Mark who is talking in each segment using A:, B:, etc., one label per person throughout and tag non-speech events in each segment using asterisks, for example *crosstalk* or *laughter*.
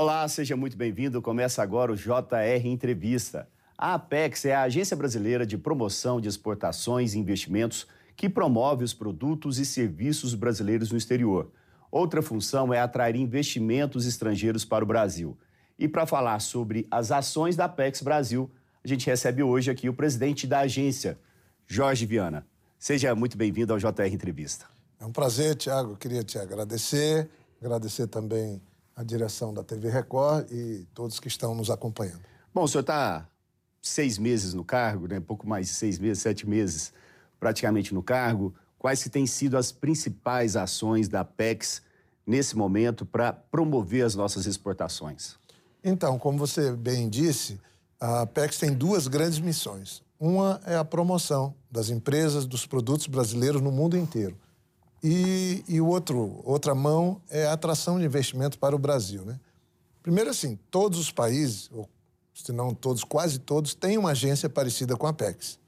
A: Olá, seja muito bem-vindo. Começa agora o JR Entrevista. A Apex é a agência brasileira de promoção de exportações e investimentos que promove os produtos e serviços brasileiros no exterior. Outra função é atrair investimentos estrangeiros para o Brasil. E para falar sobre as ações da Apex Brasil, a gente recebe hoje aqui o presidente da agência, Jorge Viana. Seja muito bem-vindo ao JR Entrevista.
B: É um prazer, Tiago. Queria te agradecer, agradecer também a direção da TV Record e todos que estão nos acompanhando.
A: Bom, o senhor está seis meses no cargo, né? pouco mais de seis meses, sete meses praticamente no cargo. Quais que têm sido as principais ações da PEX nesse momento para promover as nossas exportações?
B: Então, como você bem disse, a PEX tem duas grandes missões. Uma é a promoção das empresas, dos produtos brasileiros no mundo inteiro. E, e outro, outra mão é a atração de investimento para o Brasil. Né? Primeiro, assim, todos os países, ou se não todos, quase todos, têm uma agência parecida com a Apex.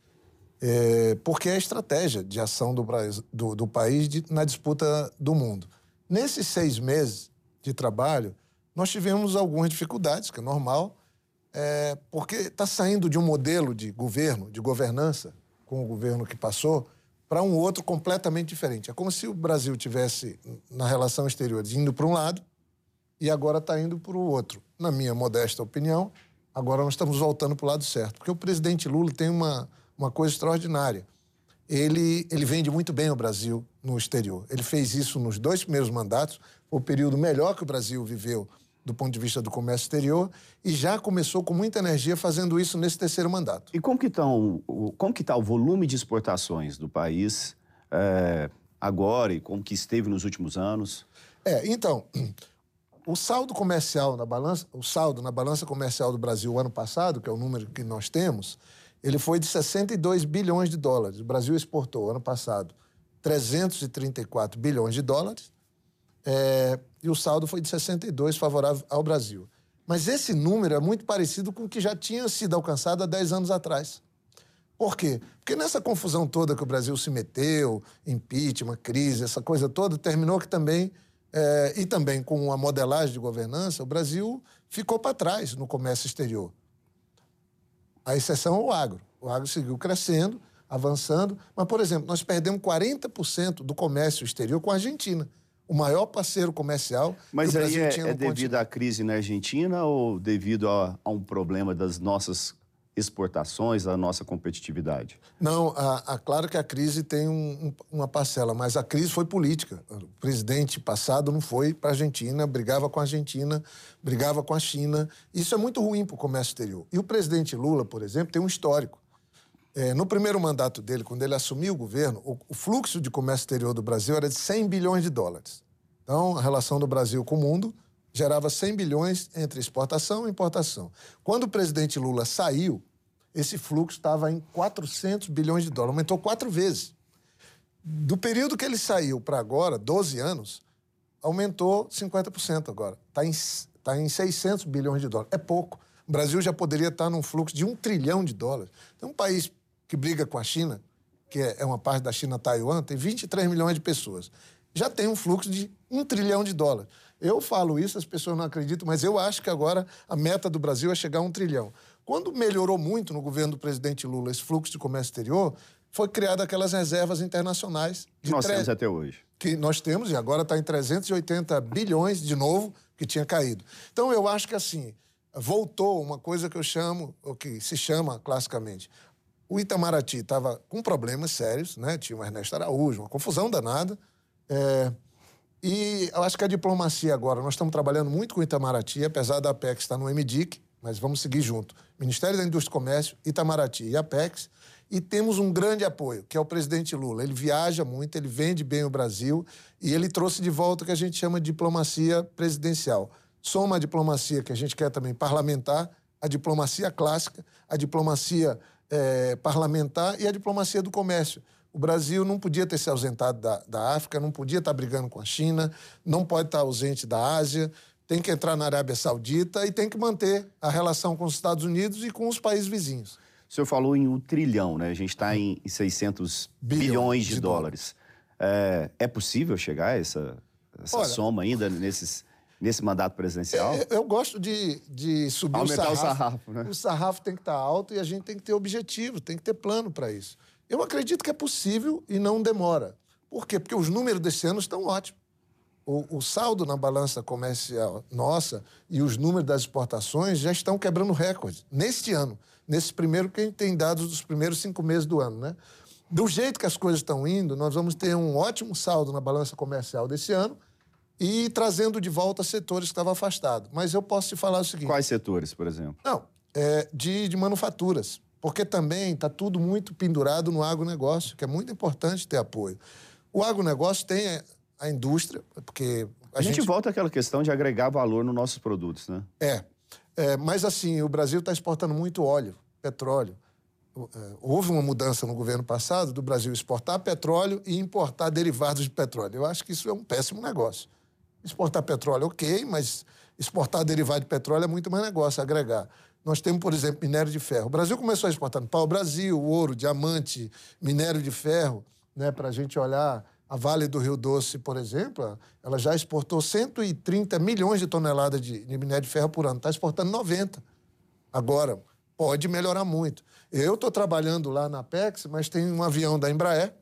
B: É, porque é a estratégia de ação do, do, do país de, na disputa do mundo. Nesses seis meses de trabalho, nós tivemos algumas dificuldades, que é normal, é, porque está saindo de um modelo de governo, de governança, com o governo que passou, para um outro completamente diferente. É como se o Brasil tivesse, na relação exterior, indo para um lado e agora está indo para o outro. Na minha modesta opinião, agora nós estamos voltando para o lado certo. Porque o presidente Lula tem uma, uma coisa extraordinária. Ele, ele vende muito bem o Brasil no exterior. Ele fez isso nos dois primeiros mandatos, o período melhor que o Brasil viveu do ponto de vista do comércio exterior e já começou com muita energia fazendo isso nesse terceiro mandato.
A: E como que está o, tá o volume de exportações do país é, agora e como que esteve nos últimos anos?
B: É, então, o saldo comercial na balança, o saldo na balança comercial do Brasil ano passado, que é o número que nós temos, ele foi de 62 bilhões de dólares. O Brasil exportou ano passado 334 bilhões de dólares é, e o saldo foi de 62 favorável ao Brasil. Mas esse número é muito parecido com o que já tinha sido alcançado há 10 anos atrás. Por quê? Porque nessa confusão toda que o Brasil se meteu, impeachment, crise, essa coisa toda, terminou que também, é, e também com a modelagem de governança, o Brasil ficou para trás no comércio exterior. A exceção é o agro. O agro seguiu crescendo, avançando, mas, por exemplo, nós perdemos 40% do comércio exterior com a Argentina o maior parceiro comercial.
A: Mas aí
B: Brasil
A: é, é devido à crise na Argentina ou devido a, a, um problema das nossas exportações, da nossa competitividade?
B: Não, a, a, claro que a crise tem um, um, uma parcela, mas a crise foi política. O presidente passado não foi para a Argentina, brigava com a Argentina, brigava com a China. Isso é muito ruim para o comércio exterior. E o presidente Lula, por exemplo, tem um histórico. É, no primeiro mandato dele, quando ele assumiu o governo, o, o, fluxo de comércio exterior do Brasil era de 100 bilhões de dólares. Então, a relação do Brasil com o mundo gerava 100 bilhões entre exportação e importação. Quando o presidente Lula saiu, esse fluxo estava em 400 bilhões de dólares, aumentou quatro vezes. Do período que ele saiu para agora, 12 anos, aumentou 50% agora. Está em, tá em 600 bilhões de dólares. É pouco. O Brasil já poderia estar num fluxo de um trilhão de dólares. Tem um país que briga com a China, que é uma parte da China-Taiwan, tem 23 milhões de pessoas. Já tem um fluxo de um trilhão de dólares. Eu falo isso, as pessoas não acreditam, mas eu acho que agora a meta do Brasil é chegar a um trilhão. Quando melhorou muito no governo do presidente Lula esse fluxo de comércio exterior, foi criada aquelas reservas internacionais.
A: Que nós tre... temos até hoje.
B: Que nós temos, e agora está em 380 bilhões de novo, que tinha caído. Então eu acho que assim, voltou uma coisa que eu chamo, o que se chama classicamente, o Itamaraty estava com problemas sérios, né? Tinha o Ernesto Araújo, uma confusão danada. É... E eu acho que a diplomacia agora, nós estamos trabalhando muito com o Itamaraty, apesar da Apex estar no MDIC, mas vamos seguir junto. Ministério da Indústria e Comércio, Itamaraty e Apex. E temos um grande apoio, que é o presidente Lula. Ele viaja muito, ele vende bem o Brasil e ele trouxe de volta o que a gente chama de diplomacia presidencial. Soma a diplomacia que a gente quer também parlamentar, a diplomacia clássica, a diplomacia é, parlamentar e a diplomacia do comércio. O Brasil não podia ter se ausentado da, da África, não podia estar brigando com a China, não pode estar ausente da Ásia, tem que entrar na Arábia Saudita e tem que manter a relação com os Estados Unidos e com os países vizinhos.
A: O senhor falou em um trilhão, né? A gente está em 600 bilhões, bilhões de, de, dólares. dólares. É, é, possível chegar a essa, essa Olha, soma ainda nesses nesse mandato presidencial?
B: É, eu gosto de, de subir
A: Aumentar
B: o sarrafo.
A: o sarrafo, né?
B: O sarrafo tem que estar alto e a gente tem que ter objetivo, tem que ter plano para isso. Eu acredito que é possível e não demora. Por quê? Porque os números desse ano estão ótimos. O, o, saldo na balança comercial nossa e os números das exportações já estão quebrando recordes neste ano, nesse primeiro que a gente tem dados dos primeiros cinco meses do ano, né? Do jeito que as coisas estão indo, nós vamos ter um ótimo saldo na balança comercial desse ano e trazendo de volta setores que estavam afastados. Mas eu posso te falar o seguinte:
A: quais setores, por exemplo?
B: Não, é, de, de manufaturas, porque também está tudo muito pendurado no agronegócio, que é muito importante ter apoio. O agronegócio tem a indústria, porque.
A: A, a gente... gente... volta àquela questão de agregar valor nos nossos produtos, né?
B: É. é mas, assim, o Brasil está exportando muito óleo, petróleo. É, houve uma mudança no governo passado do Brasil exportar petróleo e importar derivados de petróleo. Eu acho que isso é um péssimo negócio. Exportar petróleo, ok, mas exportar derivado de petróleo é muito mais negócio, agregar. Nós temos, por exemplo, minério de ferro. O Brasil começou a exportar pau-brasil, ouro, diamante, minério de ferro, né, para a gente olhar a Vale do Rio Doce, por exemplo, ela já exportou 130 milhões de toneladas de, de minério de ferro por ano. Está exportando 90. Agora, pode melhorar muito. Eu estou trabalhando lá na Apex, mas tem um avião da Embraer,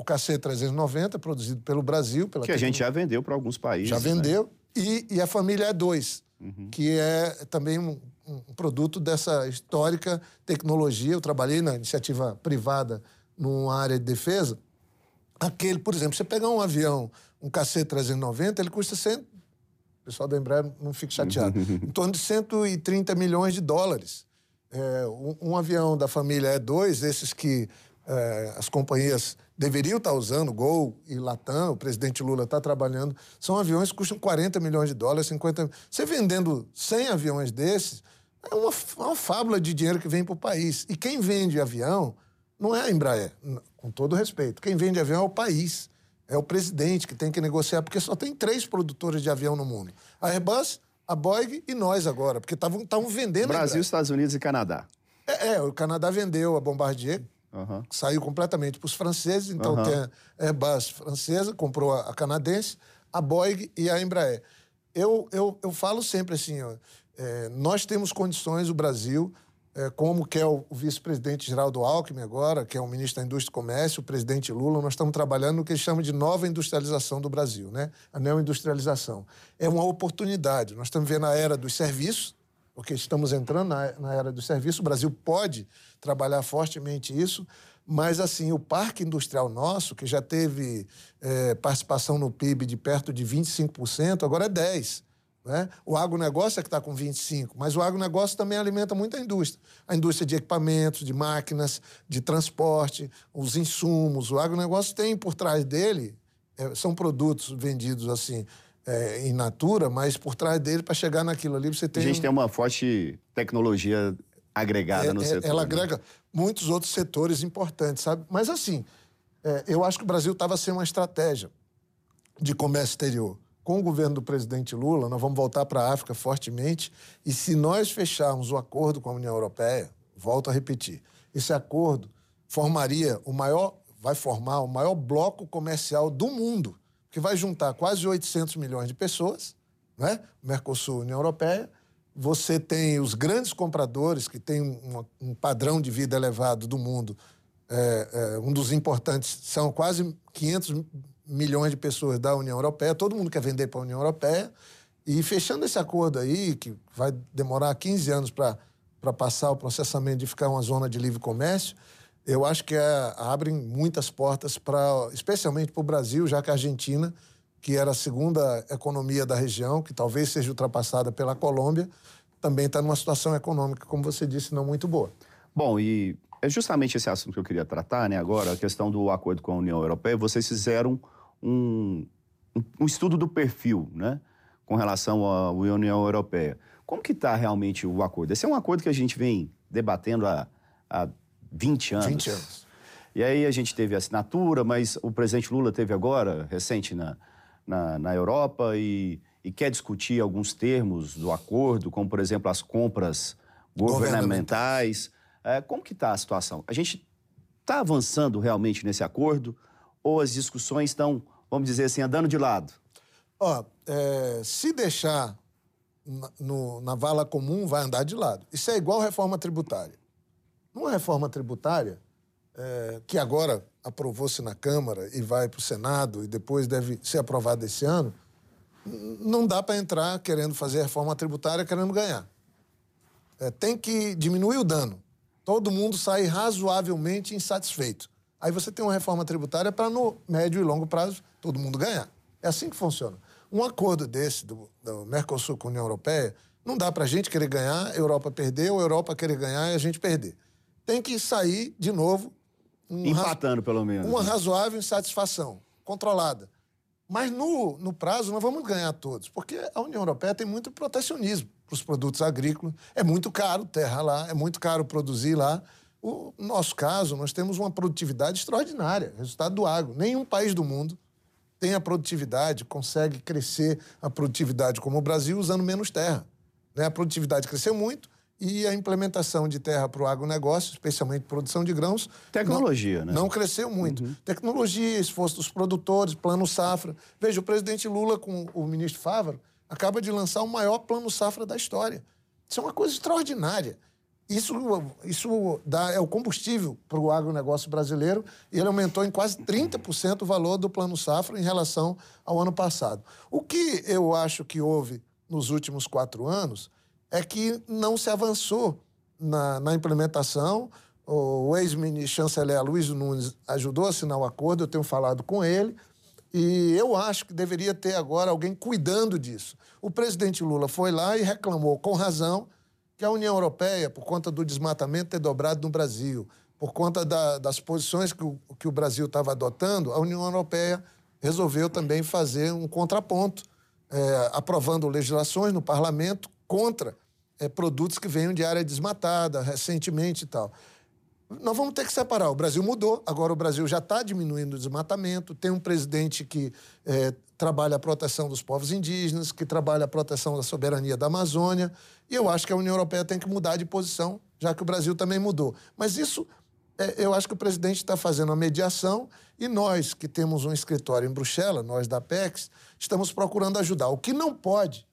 B: o KC-390, produzido pelo Brasil. Pela
A: que a gente já vendeu para alguns países.
B: Já vendeu. Né? E, e, a família E2, uhum. que é também um, um produto dessa histórica tecnologia. Eu trabalhei na iniciativa privada numa área de defesa Aquele, por exemplo, você pegar um avião, um KC-390, ele custa 100... O pessoal da Embraer não fica chateado. *laughs* em torno de 130 milhões de dólares. É, um, um, avião da família E2, esses que é, as companhias deveriam estar usando, Gol e Latam, o presidente Lula está trabalhando, são aviões que custam 40 milhões de dólares, 50 Você vendendo 100 aviões desses, é uma, uma fábula de dinheiro que vem para o país. E quem vende avião não é a Embraer, com todo respeito. Quem vende avião é o país, é o presidente que tem que negociar, porque só tem três produtores de avião no mundo: a Airbus, a Boeing e nós agora, porque estavam vendendo.
A: Brasil, Estados Unidos e Canadá.
B: É, é, o Canadá vendeu a Bombardier, uhum. saiu completamente para os franceses, então uhum. tem a Airbus francesa, comprou a, canadense, a Boeing e a Embraer. Eu, eu, eu falo sempre assim, ó, é, nós temos condições, o Brasil, é, como quer o, o vice-presidente Geraldo Alckmin agora, que é o ministro da Indústria e Comércio, o presidente Lula, nós estamos trabalhando no que eles chamam de nova industrialização do Brasil, né? a neoindustrialização. É uma oportunidade. Nós estamos vendo a era dos serviços, porque estamos entrando na, na era dos serviços. O Brasil pode trabalhar fortemente isso, mas assim o parque industrial nosso, que já teve é, participação no PIB de perto de 25%, agora é 10%. Né? O agronegócio é que está com 25, mas o agronegócio também alimenta muito a indústria. A indústria de equipamentos, de máquinas, de transporte, os insumos. O agronegócio tem por trás dele, é, são produtos vendidos assim, é, in natura, mas por trás dele, para chegar naquilo ali, você tem.
A: A gente um... tem uma forte tecnologia agregada
B: é,
A: no
B: é,
A: setor.
B: Ela
A: né?
B: agrega muitos outros setores importantes, sabe? Mas assim, é, eu acho que o Brasil estava sem uma estratégia de comércio exterior com o governo do presidente Lula, nós vamos voltar para a África fortemente. E se nós fecharmos o acordo com a União Europeia, volto a repetir, esse acordo formaria o maior, vai formar o maior bloco comercial do mundo, que vai juntar quase 800 milhões de pessoas, né? Mercosul, União Europeia. Você tem os grandes compradores que têm um, um padrão de vida elevado do mundo. É, é, um dos importantes são quase 500 milhões de pessoas da União Europeia, todo mundo quer vender para a União Europeia. E fechando esse acordo aí, que vai demorar 15 anos para passar o processamento de ficar uma zona de livre comércio, eu acho que é, abrem muitas portas, para, especialmente para o Brasil, já que a Argentina, que era a segunda economia da região, que talvez seja ultrapassada pela Colômbia, também está numa situação econômica, como você disse, não muito boa.
A: Bom, e é justamente esse assunto que eu queria tratar, né? Agora, a questão do acordo com a União Europeia. Vocês fizeram um, um estudo do perfil, né? Com relação à União Europeia. Como que está realmente o acordo? Esse é um acordo que a gente vem debatendo há, há 20 anos.
B: 20 anos.
A: E aí a gente teve a assinatura, mas o presidente Lula teve agora, recente, na, na, na Europa e, e quer discutir alguns termos do acordo, como, por exemplo, as compras governamentais. É, como que está a situação? A gente está avançando realmente nesse acordo ou as discussões estão vamos dizer assim, andando de lado?
B: Ó, é, se deixar na, no, na vala comum, vai andar de lado. Isso é igual reforma tributária. Numa reforma tributária, é, que agora aprovou-se na Câmara e vai para o Senado e depois deve ser aprovado esse ano, não dá para entrar querendo fazer reforma tributária querendo ganhar. É, tem que diminuir o dano. Todo mundo sai razoavelmente insatisfeito. Aí você tem uma reforma tributária para, no médio e longo prazo, todo mundo ganhar. É assim que funciona. Um acordo desse, do, do Mercosul com a União Europeia, não dá para a gente querer ganhar, a Europa perder, ou a Europa querer ganhar e a gente perder. Tem que sair, de novo,
A: um Empatando, pelo menos.
B: Uma né? razoável insatisfação, controlada. Mas no, no prazo nós vamos ganhar todos, porque a União Europeia tem muito protecionismo para os produtos agrícolas. É muito caro terra lá, é muito caro produzir lá. O no nosso caso, nós temos uma produtividade extraordinária, resultado do agro. Nenhum país do mundo tem a produtividade, consegue crescer a produtividade como o Brasil usando menos terra. Né? A produtividade cresceu muito, e a implementação de terra para o agronegócio, especialmente produção de grãos.
A: Tecnologia,
B: não,
A: né?
B: Não cresceu muito. Uhum. Tecnologia, esforço dos produtores, plano safra. Veja, o presidente Lula, com o ministro Fávaro, acaba de lançar o maior plano safra da história. Isso é uma coisa extraordinária. Isso, isso dá, é o combustível para o agronegócio brasileiro e ele aumentou em quase 30% o valor do plano safra em relação ao ano passado. O que eu acho que houve nos últimos quatro anos é que não se avançou na, na implementação. O ex-chanceler Luiz Nunes ajudou a assinar o acordo, eu tenho falado com ele, e eu acho que deveria ter agora alguém cuidando disso. O presidente Lula foi lá e reclamou, com razão, que a União Europeia, por conta do desmatamento ter dobrado no Brasil, por conta da, das posições que o, que o Brasil estava adotando, a União Europeia resolveu também fazer um contraponto, é, aprovando legislações no parlamento contra é, produtos que venham de área desmatada recentemente e tal. Nós vamos ter que separar. O Brasil mudou, agora o Brasil já está diminuindo o desmatamento, tem um presidente que é, trabalha a proteção dos povos indígenas, que trabalha a proteção da soberania da Amazônia, e eu acho que a União Europeia tem que mudar de posição, já que o Brasil também mudou. Mas isso, é, eu acho que o presidente está fazendo a mediação e nós, que temos um escritório em Bruxelas, nós da PEX, estamos procurando ajudar. O que não pode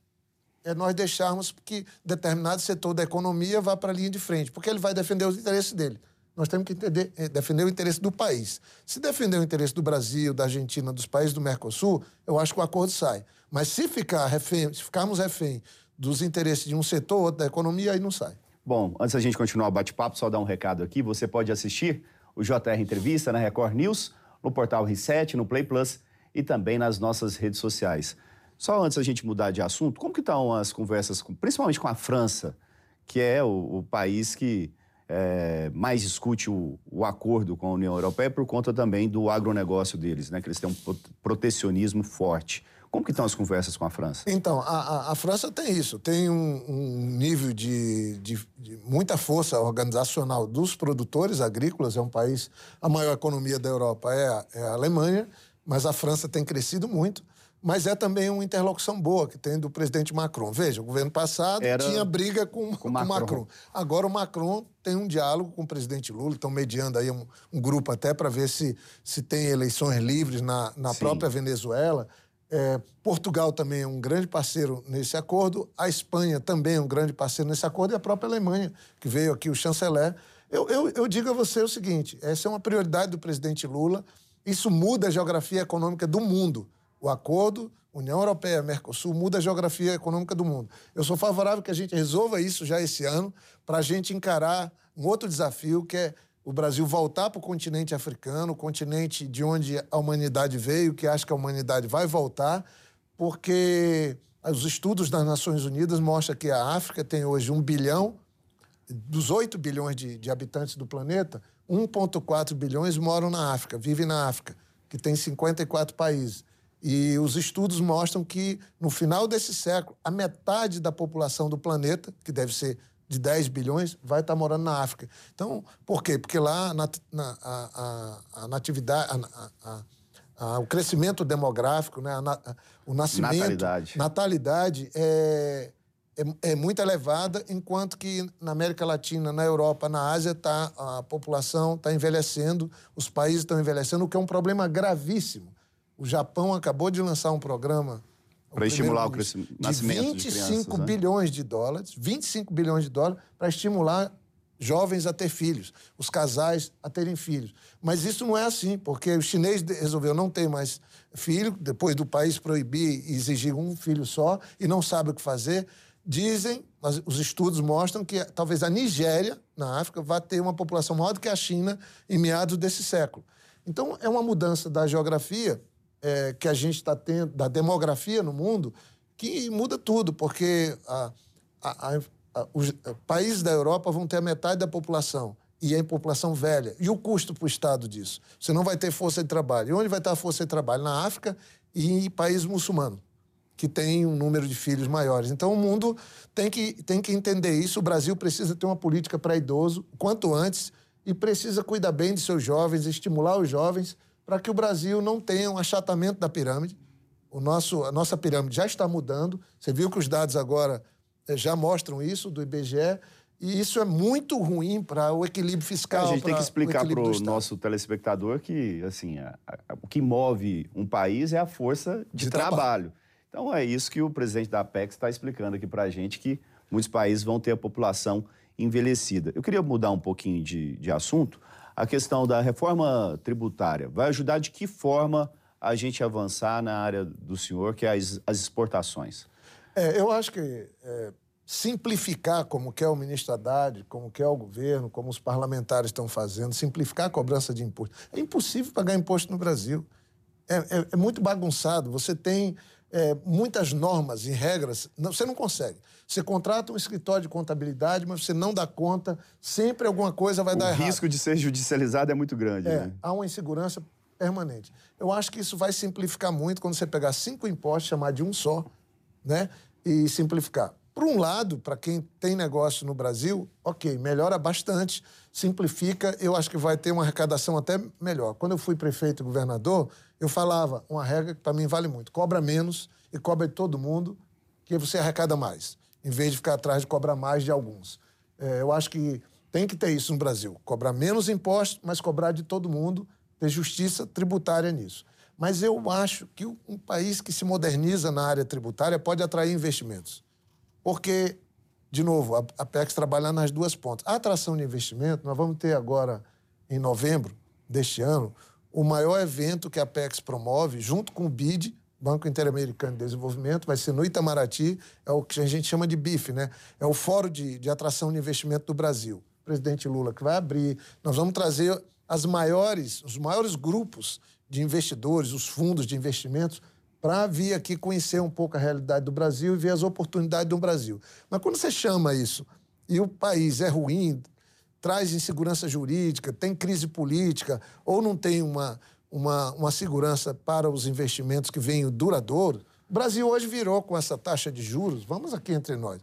B: é nós deixarmos que determinado setor da economia vá para a linha de frente, porque ele vai defender os interesses dele. Nós temos que entender, eh, defender o interesse do país. Se defender o interesse do Brasil, da Argentina, dos países do Mercosul, eu acho que o acordo sai. Mas se, ficar refém, se ficarmos refém dos interesses de um setor ou da economia, aí não sai.
A: Bom, antes da gente continuar o bate-papo, só dar um recado aqui. Você pode assistir o JR Entrevista na Record News, no portal R7, no Play Plus e também nas nossas redes sociais. Só antes da gente mudar de assunto, como que estão as conversas, com, principalmente com a França, que é o, o país que é, mais discute o, o, acordo com a União Europeia por conta também do agronegócio deles, né? Que eles têm um protecionismo forte. Como que estão as conversas com a França?
B: Então, a, a, a França tem isso, tem um, um nível de, de, de, muita força organizacional dos produtores agrícolas, é um país, a maior economia da Europa é a, é a Alemanha, mas a França tem crescido muito mas é também uma interlocução boa que tem do presidente Macron. Veja, o governo passado Era... tinha briga com, com, Macron. Macron. Agora o Macron tem um diálogo com o presidente Lula, estão mediando aí um, um grupo até para ver se, se tem eleições livres na, na própria Venezuela. É, Portugal também é um grande parceiro nesse acordo, a Espanha também é um grande parceiro nesse acordo e a própria Alemanha, que veio aqui o chanceler. Eu, eu, eu digo a você o seguinte: essa é uma prioridade do presidente Lula, isso muda a geografia econômica do mundo. O acordo União Europeia, Mercosul, muda a geografia econômica do mundo. Eu sou favorável que a gente resolva isso já esse ano, para a gente encarar um outro desafio, que é o Brasil voltar para o continente africano, o continente de onde a humanidade veio, que acha que a humanidade vai voltar, porque os estudos das Nações Unidas mostram que a África tem hoje um bilhão, dos 8 bilhões de, de habitantes do planeta, 1,4 bilhões moram na África, vivem na África, que tem 54 países. E os estudos mostram que, no final desse século, a metade da população do planeta, que deve ser de 10 bilhões, vai estar morando na África. Então, por quê? Porque lá na, na, a, a, natividade, a, a, o crescimento demográfico, né? o nascimento,
A: natalidade,
B: natalidade é, é, é, muito elevada, enquanto que na América Latina, na Europa, na Ásia, tá, a população está envelhecendo, os países estão envelhecendo, o que é um problema gravíssimo o Japão acabou de lançar um programa
A: Para estimular o crescimento,
B: de 25
A: de crianças,
B: né? bilhões de dólares, 25 bilhões de dólares para estimular jovens a ter filhos, os casais a terem filhos. Mas isso não é assim, porque o chinês resolveu não ter mais filho, depois do país proibir e exigir um filho só, e não sabe o que fazer. Dizem, os estudos mostram que talvez a Nigéria, na África, vá ter uma população maior do que a China em meados desse século. Então, é uma mudança da geografia é, que a gente está tendo, da demografia no mundo, que muda tudo, porque a, a, a os países da Europa vão ter a metade da população e é população velha. E o custo para o Estado disso? Você não vai ter força de trabalho. E onde vai estar a força de trabalho? Na África e em países muçulmanos, que tem um número de filhos maiores. Então, o mundo tem que, tem que entender isso. O Brasil precisa ter uma política para idoso quanto antes e precisa cuidar bem de seus jovens, estimular os jovens, para que o Brasil não tenha um achatamento da pirâmide. O nosso, a nossa pirâmide já está mudando. Você viu que os dados agora é, já mostram isso do IBGE. E isso é muito ruim para o equilíbrio fiscal.
A: A gente tem que explicar para o nosso telespectador que assim, a, a, o que move um país é a força de, de trabalho. trabalho. Então é isso que o presidente da Apex está explicando aqui para a gente, que muitos países vão ter a população envelhecida. Eu queria mudar um pouquinho de, de assunto. A questão da reforma tributária vai ajudar de que forma a gente avançar na área do senhor, que é as, as exportações?
B: É, eu acho que é, simplificar, como quer o ministro Haddad, como quer o governo, como os parlamentares estão fazendo, simplificar a cobrança de imposto. É impossível pagar imposto no Brasil. É, é, é muito bagunçado. Você tem é, muitas normas e regras, não, você não consegue. Você contrata um escritório de contabilidade, mas você não dá conta, sempre alguma coisa vai
A: o
B: dar errado.
A: O risco de ser judicializado é muito grande.
B: É,
A: né?
B: há uma insegurança permanente. Eu acho que isso vai simplificar muito quando você pegar cinco impostos, chamar de um só, né? e simplificar. Por um lado, para quem tem negócio no Brasil, ok, melhora bastante, simplifica, eu acho que vai ter uma arrecadação até melhor. Quando eu fui prefeito e governador, eu falava uma regra que para mim vale muito: cobra menos e cobra de todo mundo, que você arrecada mais, em vez de ficar atrás de cobrar mais de alguns. É, eu acho que tem que ter isso no Brasil: cobrar menos impostos, mas cobrar de todo mundo, ter justiça tributária nisso. Mas eu acho que um país que se moderniza na área tributária pode atrair investimentos. Porque, de novo, a Apex trabalha nas duas pontas. A atração de investimento, nós vamos ter agora, em novembro deste ano, o maior evento que a Apex promove, junto com o BID, Banco Interamericano de Desenvolvimento, vai ser no Itamaraty, é o que a gente chama de BIF, né? É o Fórum de, de Atração de Investimento do Brasil. O presidente Lula que vai abrir. Nós vamos trazer as maiores, os maiores grupos de investidores, os fundos de investimentos, para vir aqui conhecer um pouco a realidade do Brasil e ver as oportunidades do Brasil. Mas quando você chama isso e o país é ruim, traz insegurança jurídica, tem crise política, ou não tem uma, uma, uma segurança para os investimentos que venham duradouros, o Brasil hoje virou com essa taxa de juros, vamos aqui entre nós,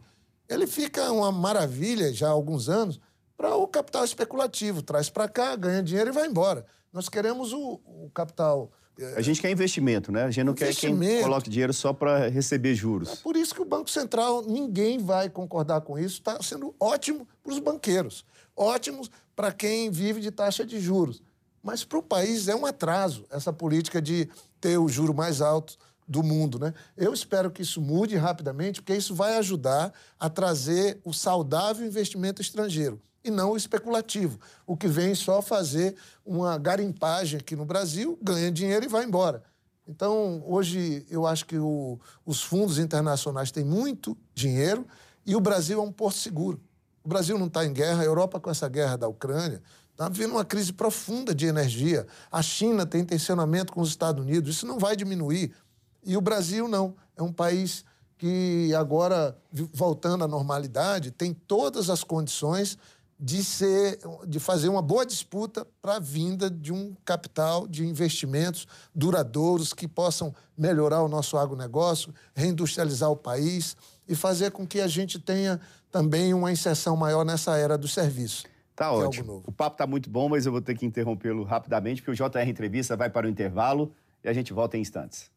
B: ele fica uma maravilha já há alguns anos para o capital especulativo, traz para cá, ganha dinheiro e vai embora. Nós queremos o, o capital.
A: A gente quer investimento, né? A gente não quer quem coloque dinheiro só para receber juros. É
B: por isso que o Banco Central, ninguém vai concordar com isso. Está sendo ótimo para os banqueiros, ótimo para quem vive de taxa de juros. Mas para o país é um atraso essa política de ter o juro mais alto do mundo, né? Eu espero que isso mude rapidamente, porque isso vai ajudar a trazer o saudável investimento estrangeiro e não o especulativo, o que vem só fazer uma garimpagem aqui no Brasil, ganha dinheiro e vai embora. Então, hoje, eu acho que o, os fundos internacionais têm muito dinheiro e o Brasil é um porto seguro. O Brasil não está em guerra, a Europa, com essa guerra da Ucrânia, está vivendo uma crise profunda de energia. A China tem tensionamento com os Estados Unidos, isso não vai diminuir. E o Brasil não. É um país que agora, voltando à normalidade, tem todas as condições de ser de fazer uma boa disputa para a vinda de um capital de investimentos duradouros que possam melhorar o nosso agronegócio, reindustrializar o país e fazer com que a gente tenha também uma inserção maior nessa era do serviço.
A: Tá é ótimo. É o papo tá muito bom, mas eu vou ter que interrompê-lo rapidamente, porque o JR Entrevista vai para o intervalo e a gente volta em instantes.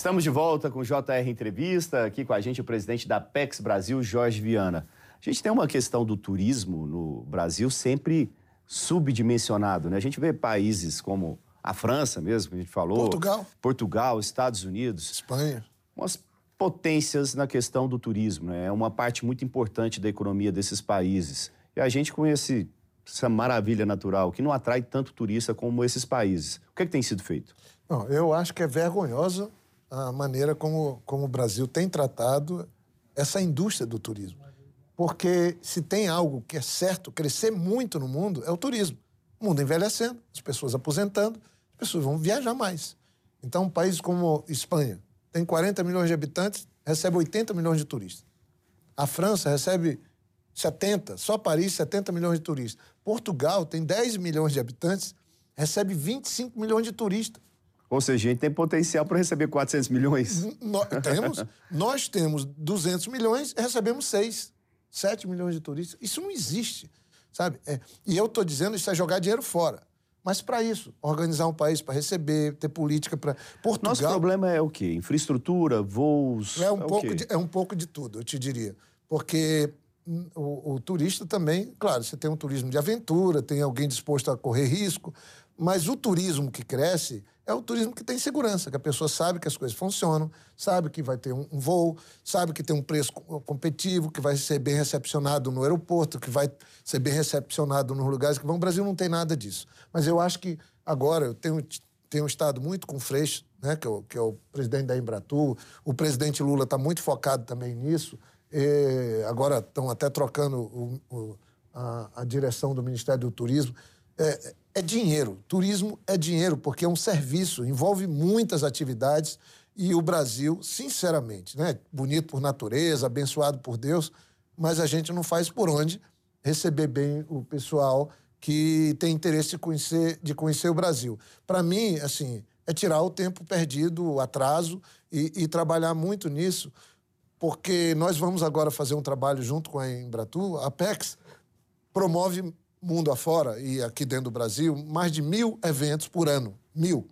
A: Estamos de volta com o JR Entrevista, aqui com a gente o presidente da PEX Brasil, Jorge Viana. A gente tem uma questão do turismo no Brasil sempre subdimensionado. Né? A gente vê países como a França mesmo, que a gente falou.
B: Portugal.
A: Portugal, Estados Unidos.
B: Espanha.
A: Umas potências na questão do turismo. Né? É uma parte muito importante da economia desses países. E a gente com esse, essa maravilha natural que não atrai tanto turista como esses países. O que, é que tem sido feito?
B: Não, eu acho que é vergonhosa a maneira como, como o Brasil tem tratado essa indústria do turismo. Porque se tem algo que é certo crescer muito no mundo, é o turismo. O mundo envelhecendo, as pessoas aposentando, as pessoas vão viajar mais. Então, um país como Espanha tem 40 milhões de habitantes, recebe 80 milhões de turistas. A França recebe 70, só Paris, 70 milhões de turistas. Portugal tem 10 milhões de habitantes, recebe 25 milhões de turistas.
A: Ou seja, a gente tem potencial para receber 400 milhões?
B: Nós temos, nós temos 200 milhões e recebemos 6, 7 milhões de turistas. Isso não existe, sabe? É, e eu estou dizendo isso é jogar dinheiro fora. Mas para isso, organizar um país para receber, ter política para. Portugal.
A: Nosso problema é o quê? Infraestrutura, voos.
B: É um, é pouco, de, é um pouco de tudo, eu te diria. Porque o, o, turista também, claro, você tem um turismo de aventura, tem alguém disposto a correr risco, mas o turismo que cresce é o turismo que tem segurança, que a pessoa sabe que as coisas funcionam, sabe que vai ter um, voo, sabe que tem um preço competitivo, que vai ser bem recepcionado no aeroporto, que vai ser bem recepcionado nos lugares que vão. O Brasil não tem nada disso. Mas eu acho que agora eu tenho, tenho estado muito com o Freixo, né, que, é o, que é o presidente da Embratur, o presidente Lula está muito focado também nisso. E agora estão até trocando o, o, a, a direção do Ministério do Turismo. É, é dinheiro. Turismo é dinheiro, porque é um serviço, envolve muitas atividades. E o Brasil, sinceramente, né, bonito por natureza, abençoado por Deus, mas a gente não faz por onde receber bem o pessoal que tem interesse de conhecer, de conhecer o Brasil. Para mim, assim, é tirar o tempo perdido, o atraso e, e, trabalhar muito nisso, porque nós vamos agora fazer um trabalho junto com a Embratur, a Apex promove mundo afora e aqui dentro do Brasil, mais de mil eventos por ano. Mil.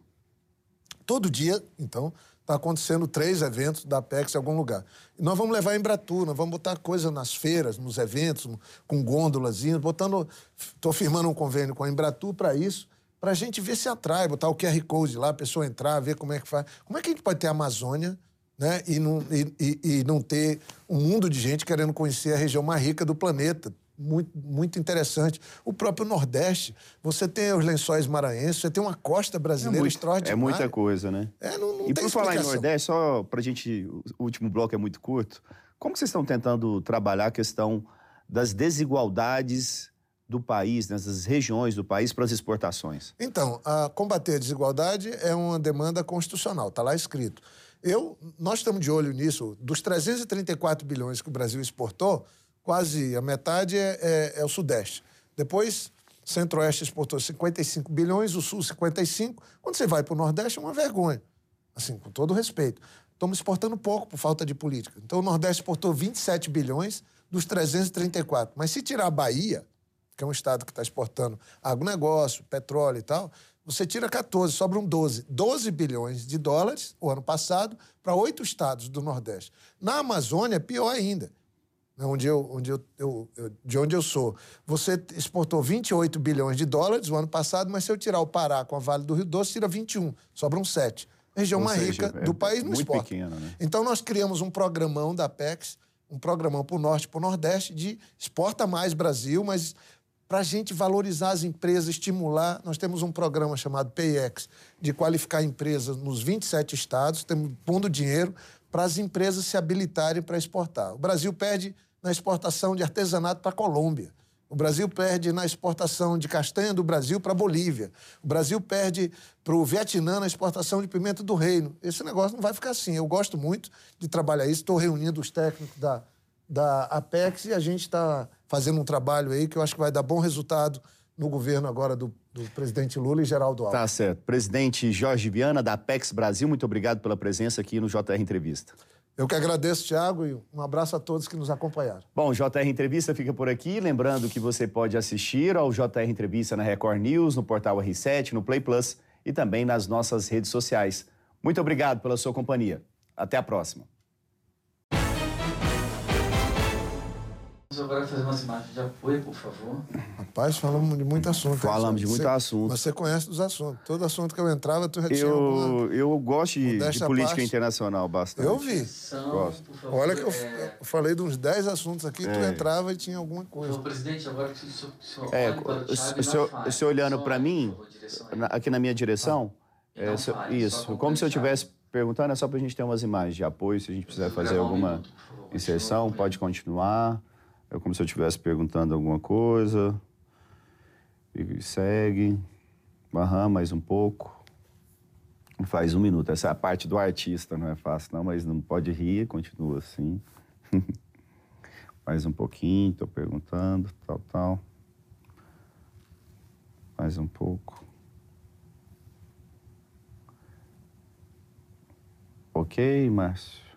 B: Todo dia, então, está acontecendo três eventos da Apex em algum lugar. E nós vamos levar em Embratur, nós vamos botar coisa nas feiras, nos eventos, com gôndolas, botando. Estou firmando um convênio com a Embratur para isso, para a gente ver se atrai, botar o QR Code lá, a pessoa entrar, ver como é que faz. Como é que a gente pode ter a Amazônia né, e, não, e, e, e não ter um mundo de gente querendo conhecer a região mais rica do planeta? Muito, muito interessante. O próprio Nordeste, você tem os lençóis maranhenses, você tem uma costa brasileira é muito, extraordinária.
A: É muita coisa, né?
B: É, não, não
A: e
B: por
A: falar em Nordeste, só para a gente, o último bloco é muito curto, como vocês estão tentando trabalhar a questão das desigualdades do país, nessas regiões do país para as exportações?
B: Então, a combater a desigualdade é uma demanda constitucional, está lá escrito. Eu, nós estamos de olho nisso. Dos 334 bilhões que o Brasil exportou, quase a metade é, é, é o Sudeste. Depois, Centro-Oeste exportou 55 bilhões, o Sul 55. Quando você vai para o Nordeste, é uma vergonha. Assim, com todo respeito. Estamos exportando pouco por falta de política. Então, o Nordeste exportou 27 bilhões dos 334. Mas se tirar a Bahia, que é um estado que está exportando agronegócio, petróleo e tal, você tira 14, sobram 12. 12 bilhões de dólares o ano passado para oito estados do Nordeste. Na Amazônia, pior ainda. Né, onde eu, onde eu, eu, eu, de onde eu sou. Você exportou 28 bilhões de dólares o ano passado, mas se eu tirar o Pará com a Vale do Rio Doce, tira 21, sobram 7. A região Ou mais seja, rica é do país no esporte.
A: Pequena, né?
B: Então nós criamos um programão da Apex, um programão para o Norte e para o Nordeste de exporta mais Brasil, mas para a gente valorizar as empresas, estimular. Nós temos um programa chamado PayEx, de qualificar empresas nos 27 estados, temos pondo dinheiro para as empresas se habilitarem para exportar. O Brasil perde na exportação de artesanato para a Colômbia. O Brasil perde na exportação de castanha do Brasil para a Bolívia. O Brasil perde para o Vietnã na exportação de pimenta do reino. Esse negócio não vai ficar assim. Eu gosto muito de trabalhar isso. Estou reunindo os técnicos da, da Apex e a gente está fazendo um trabalho aí que eu acho que vai dar bom resultado no governo agora do, do presidente Lula e Geraldo Alckmin.
A: Tá certo. Presidente Jorge Viana, da Apex Brasil, muito obrigado pela presença aqui no JR Entrevista.
B: Eu que agradeço, Tiago, e um abraço a todos que nos acompanharam.
A: Bom, o JR Entrevista fica por aqui. Lembrando que você pode assistir ao JR Entrevista na Record News, no portal R7, no Play Plus e também nas nossas redes sociais. Muito obrigado pela sua companhia. Até a próxima.
C: Vamos agora fazer umas imagens de apoio, por favor.
B: Rapaz, falamos de muito assunto.
A: Falamos de muito
B: Você-
A: assunto.
B: Mas você conhece dos assuntos. Todo assunto que eu entrava, tu já tinha alguma...
A: Eu, eu gosto de, política
B: parte.
A: internacional bastante.
B: Eu vi.
C: São,
A: Gosto.
C: por favor.
B: Olha que eu,
C: é,
B: eu falei de uns 10 assuntos aqui, tu
A: É.
B: entrava e tinha alguma
C: Ô,
B: coisa.
C: presidente, agora que o senhor, o senhor
A: É,
C: olhe para o
A: o,
C: Thiago
A: o senhor, o olhando para mim, na- aqui na minha direção,
C: E
A: é, isso, como se eu estivesse perguntando, é só para a gente ter umas imagens de apoio, se a gente precisar fazer
C: um
A: alguma
C: minuto,
A: inserção, pode continuar. É como se eu estivesse perguntando alguma coisa. E segue. Aham, mais um pouco. Faz um minuto. Essa é a parte do artista, não é fácil não, mas não pode rir, continua assim. *laughs* Mais um pouquinho, estou perguntando, tal, tal. Mais um pouco. Ok, Márcio.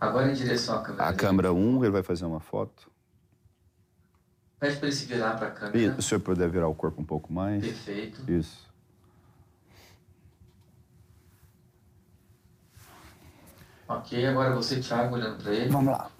C: Agora em direção à câmera.
A: A câmera 1, ele vai fazer uma foto.
C: Pede para ele se virar para a câmera.
A: E, se o senhor puder virar o corpo um pouco mais.
C: Perfeito.
A: Isso.
C: Ok, agora você, Thiago, olhando para ele.
A: Vamos lá.